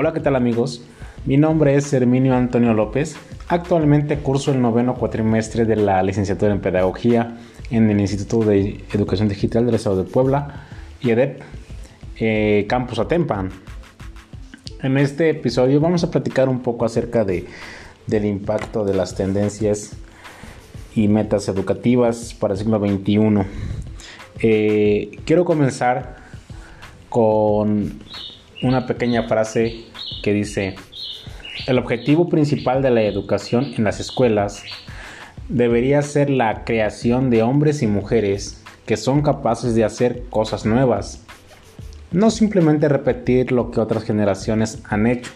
Hola, ¿qué tal amigos? Mi nombre es Herminio Antonio López. Actualmente curso el noveno cuatrimestre de la licenciatura en Pedagogía en el Instituto de Educación Digital del Estado de Puebla, IEDEP, eh, Campus Atempan. En este episodio vamos a platicar un poco acerca de, del impacto de las tendencias y metas educativas para el siglo XXI. Eh, quiero comenzar con una pequeña frase que dice, el objetivo principal de la educación en las escuelas debería ser la creación de hombres y mujeres que son capaces de hacer cosas nuevas, no simplemente repetir lo que otras generaciones han hecho.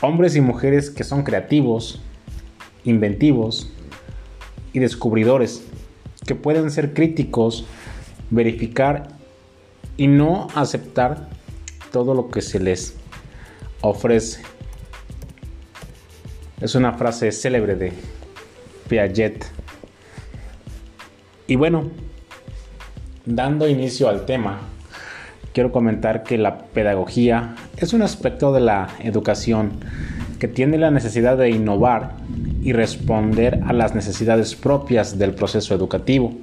Hombres y mujeres que son creativos, inventivos y descubridores, que pueden ser críticos, verificar y no aceptar todo lo que se les ofrece. Es una frase célebre de Piaget. Y bueno, dando inicio al tema, quiero comentar que la pedagogía es un aspecto de la educación que tiene la necesidad de innovar y responder a las necesidades propias del proceso educativo,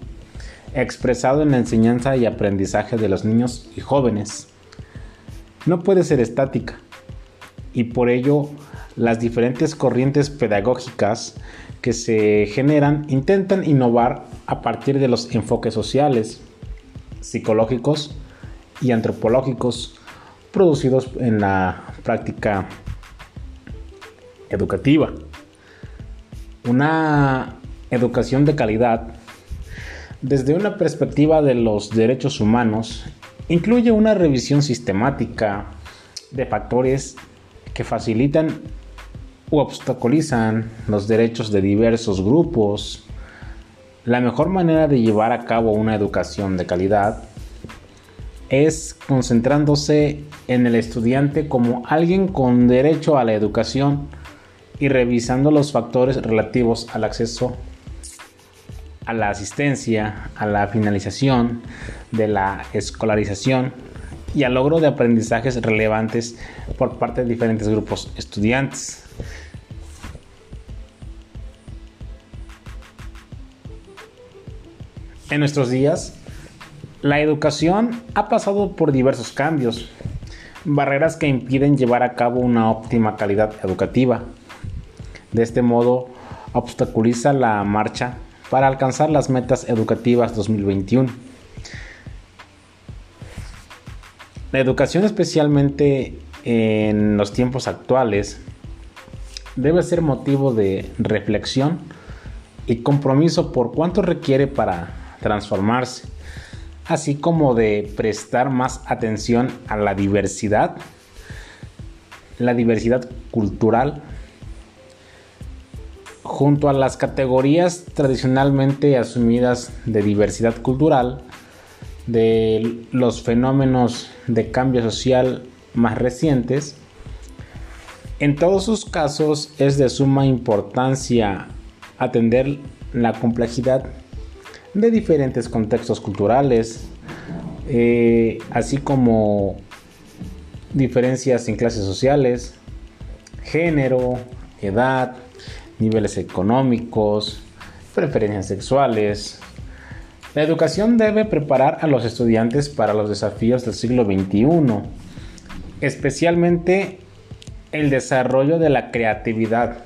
expresado en la enseñanza y aprendizaje de los niños y jóvenes. No puede ser estática y por ello las diferentes corrientes pedagógicas que se generan intentan innovar a partir de los enfoques sociales, psicológicos y antropológicos producidos en la práctica educativa. Una educación de calidad, desde una perspectiva de los derechos humanos, incluye una revisión sistemática de factores que facilitan u obstaculizan los derechos de diversos grupos. La mejor manera de llevar a cabo una educación de calidad es concentrándose en el estudiante como alguien con derecho a la educación y revisando los factores relativos al acceso a la asistencia, a la finalización de la escolarización y al logro de aprendizajes relevantes por parte de diferentes grupos estudiantes. En nuestros días, la educación ha pasado por diversos cambios, barreras que impiden llevar a cabo una óptima calidad educativa. De este modo, obstaculiza la marcha para alcanzar las metas educativas 2021. La educación, especialmente en los tiempos actuales, debe ser motivo de reflexión y compromiso por cuánto requiere para transformarse, así como de prestar más atención a la diversidad, la diversidad cultural, junto a las categorías tradicionalmente asumidas de diversidad cultural, de los fenómenos de cambio social más recientes, en todos sus casos es de suma importancia atender la complejidad de diferentes contextos culturales, eh, así como diferencias en clases sociales, género, edad, niveles económicos, preferencias sexuales. La educación debe preparar a los estudiantes para los desafíos del siglo XXI, especialmente el desarrollo de la creatividad,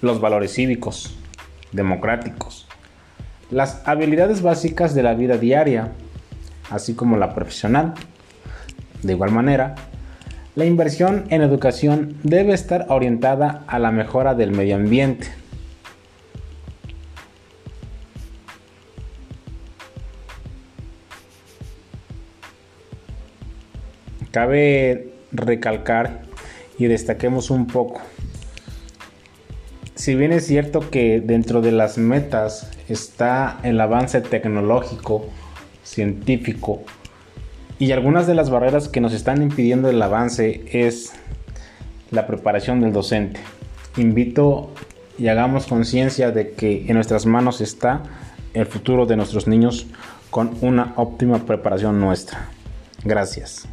los valores cívicos, democráticos, las habilidades básicas de la vida diaria, así como la profesional. De igual manera, la inversión en educación debe estar orientada a la mejora del medio ambiente. Cabe recalcar y destaquemos un poco. Si bien es cierto que dentro de las metas está el avance tecnológico, científico, y algunas de las barreras que nos están impidiendo el avance es la preparación del docente. Invito y hagamos conciencia de que en nuestras manos está el futuro de nuestros niños con una óptima preparación nuestra. Gracias.